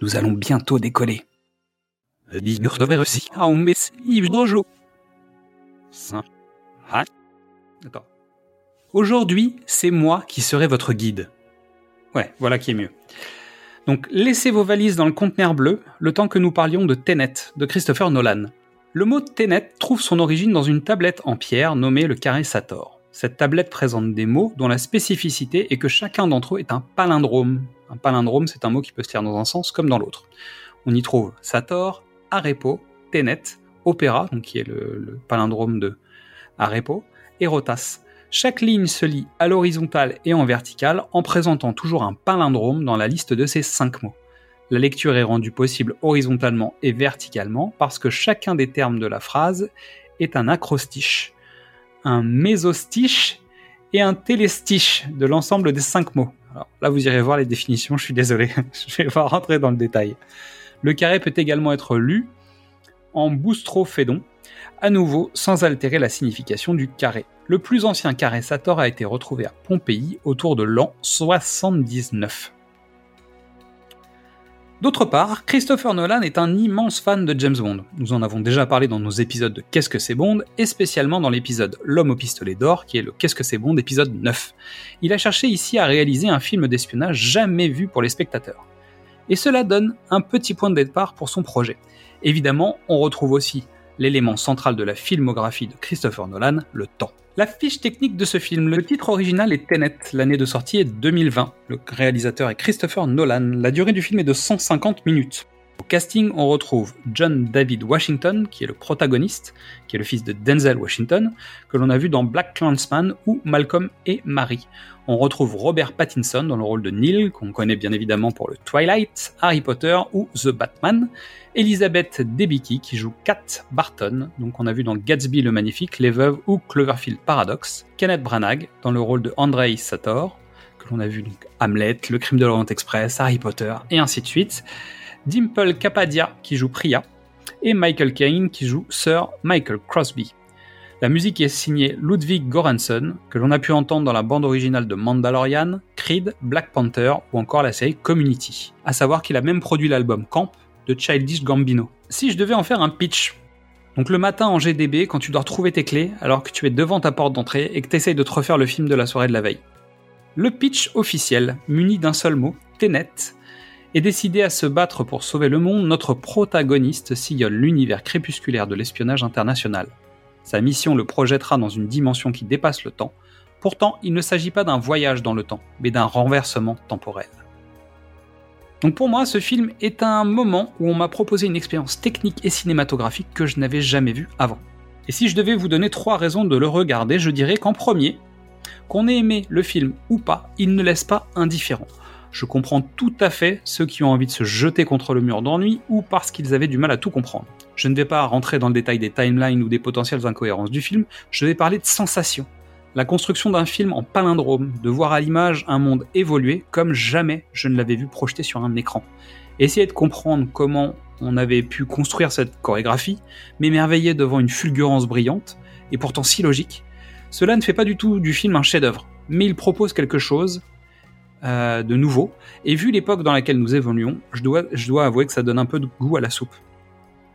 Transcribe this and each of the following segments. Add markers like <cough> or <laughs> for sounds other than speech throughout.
nous allons bientôt décoller. D'accord. Aujourd'hui, c'est moi qui serai votre guide. Ouais, voilà qui est mieux. Donc, laissez vos valises dans le conteneur bleu, le temps que nous parlions de Tenet, de Christopher Nolan. Le mot Tenet trouve son origine dans une tablette en pierre nommée le carré Sator. Cette tablette présente des mots dont la spécificité est que chacun d'entre eux est un palindrome, un palindrome, c'est un mot qui peut se lire dans un sens comme dans l'autre. On y trouve Sator, Arepo, Tenet, Opéra, donc qui est le, palindrome de Arepo, et Rotas. Chaque ligne se lit à l'horizontale et en verticale en présentant toujours un palindrome dans la liste de ces cinq mots. La lecture est rendue possible horizontalement et verticalement parce que chacun des termes de la phrase est un acrostiche, un mésostiche et un télestiche de l'ensemble des cinq mots. Alors là, vous irez voir les définitions, je suis désolé, <laughs> je vais pas rentrer dans le détail. Le carré peut également être lu en boustrophédon, à nouveau sans altérer la signification du carré. Le plus ancien carré Sator a été retrouvé à Pompéi autour de l'an 79. D'autre part, Christopher Nolan est un immense fan de James Bond. Nous en avons déjà parlé dans nos épisodes de Qu'est-ce que c'est Bond, et spécialement dans l'épisode L'homme au pistolet d'or, qui est le Qu'est-ce que c'est Bond épisode 9. Il a cherché ici à réaliser un film d'espionnage jamais vu pour les spectateurs. Et cela donne un petit point de départ pour son projet. Évidemment, on retrouve aussi l'élément central de la filmographie de Christopher Nolan, le temps. La fiche technique de ce film, le titre original est Tenet, l'année de sortie est 2020. Le réalisateur est Christopher Nolan. La durée du film est de 150 minutes. Au casting, on retrouve John David Washington, qui est le protagoniste, qui est le fils de Denzel Washington, que l'on a vu dans Black Clansman ou Malcolm et Marie. On retrouve Robert Pattinson dans le rôle de Neil, qu'on connaît bien évidemment pour le Twilight, Harry Potter ou The Batman. Elizabeth Debicki qui joue Kat Barton, donc on a vu dans Gatsby le Magnifique, Les Veuves ou Cloverfield Paradox. Kenneth Branagh dans le rôle de Andrei Sator, que l'on a vu donc Hamlet, Le Crime de l'Orient Express, Harry Potter et ainsi de suite. Dimple Kapadia qui joue Priya, et Michael Caine qui joue Sir Michael Crosby. La musique est signée Ludwig Göransson, que l'on a pu entendre dans la bande originale de Mandalorian, Creed, Black Panther ou encore la série Community. À savoir qu'il a même produit l'album Camp de Childish Gambino. Si je devais en faire un pitch, donc le matin en GDB, quand tu dois retrouver tes clés alors que tu es devant ta porte d'entrée et que tu essayes de te refaire le film de la soirée de la veille. Le pitch officiel, muni d'un seul mot, Tenet, et décidé à se battre pour sauver le monde, notre protagoniste sillonne l'univers crépusculaire de l'espionnage international. Sa mission le projettera dans une dimension qui dépasse le temps, pourtant il ne s'agit pas d'un voyage dans le temps, mais d'un renversement temporel. Donc pour moi, ce film est un moment où on m'a proposé une expérience technique et cinématographique que je n'avais jamais vue avant. Et si je devais vous donner trois raisons de le regarder, je dirais qu'en premier, qu'on ait aimé le film ou pas, il ne laisse pas indifférent. Je comprends tout à fait ceux qui ont envie de se jeter contre le mur d'ennui ou parce qu'ils avaient du mal à tout comprendre. Je ne vais pas rentrer dans le détail des timelines ou des potentielles incohérences du film, je vais parler de sensations. La construction d'un film en palindrome, de voir à l'image un monde évoluer comme jamais je ne l'avais vu projeté sur un écran. Essayer de comprendre comment on avait pu construire cette chorégraphie, m'émerveiller devant une fulgurance brillante, et pourtant si logique, cela ne fait pas du tout du film un chef-d'œuvre, mais il propose quelque chose euh, de nouveau. Et vu l'époque dans laquelle nous évoluons, je dois, avouer que ça donne un peu de goût à la soupe.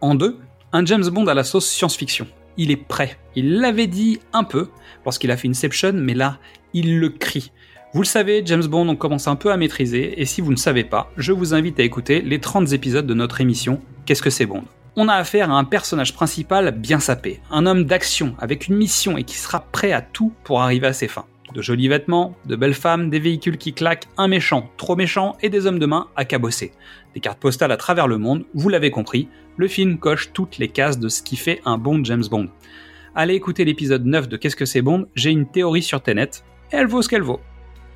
En deux, un James Bond à la sauce science-fiction. Il est prêt. Il l'avait dit un peu lorsqu'il a fait Inception, mais là, il le crie. Vous le savez, James Bond, on commence un peu à maîtriser, et si vous ne savez pas, je vous invite à écouter les 30 épisodes de notre émission Qu'est-ce que c'est Bond? On a affaire à un personnage principal bien sapé, un homme d'action avec une mission et qui sera prêt à tout pour arriver à ses fins. De jolis vêtements, de belles femmes, des véhicules qui claquent, un méchant, trop méchant et des hommes de main à cabosser. Des cartes postales à travers le monde, vous l'avez compris, le film coche toutes les cases de ce qui fait un bon James Bond. Allez écouter l'épisode 9 de Qu'est-ce que c'est Bond, j'ai une théorie sur Tenet, et elle vaut ce qu'elle vaut.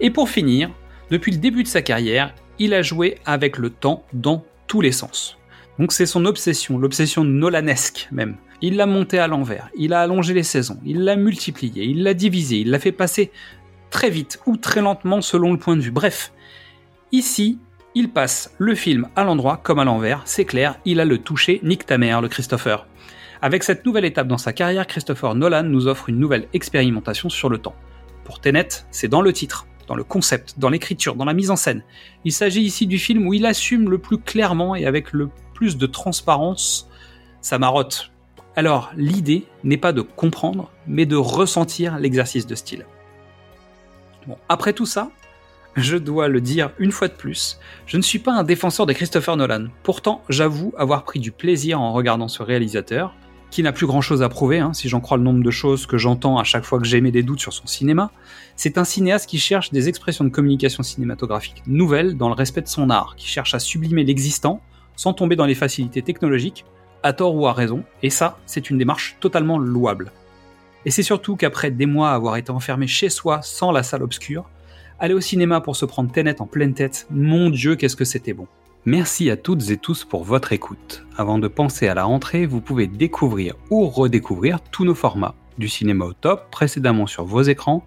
Et pour finir, depuis le début de sa carrière, il a joué avec le temps dans tous les sens. Donc c'est son obsession, l'obsession nolanesque même. Il l'a monté à l'envers, il a allongé les saisons, il l'a multiplié, il l'a divisé, il l'a fait passer très vite ou très lentement selon le point de vue. Bref, ici, il passe le film à l'endroit comme à l'envers, c'est clair, il a le touché Nick ta mère, le Christopher. Avec cette nouvelle étape dans sa carrière, Christopher Nolan nous offre une nouvelle expérimentation sur le temps. Pour Tenet, c'est dans le titre, dans le concept, dans l'écriture, dans la mise en scène. Il s'agit ici du film où il assume le plus clairement et avec le plus de transparence sa marotte, alors l'idée n'est pas de comprendre, mais de ressentir l'exercice de style. Bon, après tout ça, je dois le dire une fois de plus, je ne suis pas un défenseur de Christopher Nolan. Pourtant, j'avoue avoir pris du plaisir en regardant ce réalisateur, qui n'a plus grand chose à prouver, hein, si j'en crois le nombre de choses que j'entends à chaque fois que j'émets des doutes sur son cinéma. C'est un cinéaste qui cherche des expressions de communication cinématographique nouvelles dans le respect de son art, qui cherche à sublimer l'existant sans tomber dans les facilités technologiques, à tort ou à raison, et ça, c'est une démarche totalement louable. Et c'est surtout qu'après des mois à avoir été enfermé chez soi sans la salle obscure, aller au cinéma pour se prendre Tenet en pleine tête, mon dieu, qu'est-ce que c'était bon. Merci à toutes et tous pour votre écoute. Avant de penser à la rentrée, vous pouvez découvrir ou redécouvrir tous nos formats. Du cinéma au top, précédemment sur vos écrans,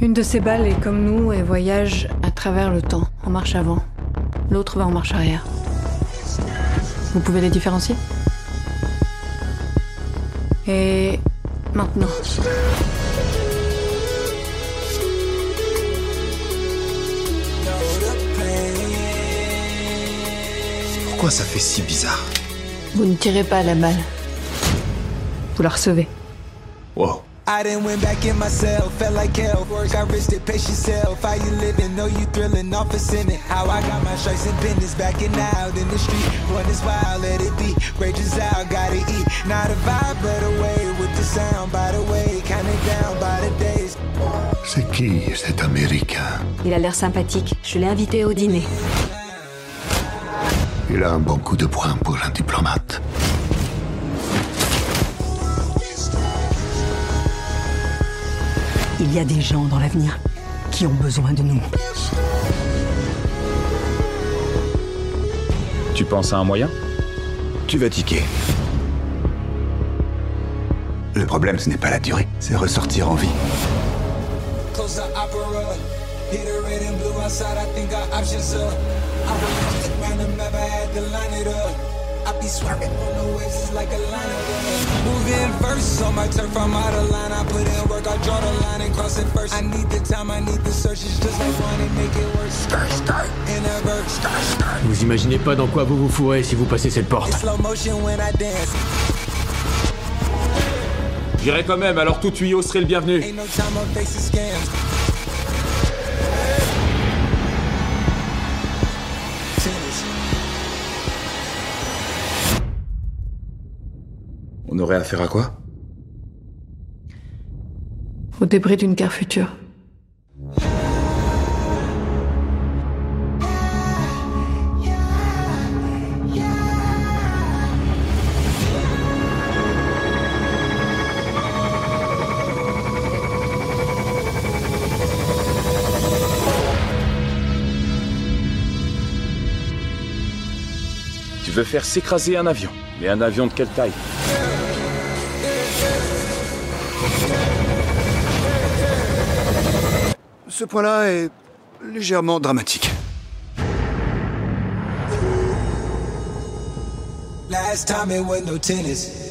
Une de ces balles est comme nous et voyage à travers le temps, en marche avant. L'autre va en marche arrière. Vous pouvez les différencier? Et maintenant? Pourquoi ça fait si bizarre Vous ne tirez pas la balle. Vous la recevez. Wow. I didn't went back in myself, felt like hell. Work, I risked it, pace yourself. How you living? Know you thrilling off a sinning. How I got my stripes and business backing out in the street. When it's wild, let it be. Rages out, gotta eat. Not a vibe, but away with the sound. By the way, counting down by the days. C'est qui cet Américain? Il a l'air sympathique. Je l'ai invité au dîner. Il a un bon coup de poing pour un diplomate. Il y a des gens dans l'avenir qui ont besoin de nous. Tu penses à un moyen? Tu vas tiquer? Le problème, ce n'est pas la durée, c'est ressortir en vie. I be swerving on the waves, it's like a line of Moving first on my turf, I'm out of line. I put in work, I draw the line and cross it first. I need the time, I need the search. It's just like running, make it work. Start, start, in a verse. Start, start. Vous imaginez pas dans quoi vous vous fourrez si vous passez cette porte. It's slow motion when I dance. J'irai quand même, alors tout tuyau serait le bienvenu. Ain't no time on faces scams. On aurait affaire à quoi? Au débris d'une guerre future. Tu veux faire s'écraser un avion. Mais un avion de quelle taille? Ce point-là est légèrement dramatique. Last time it was no tennis.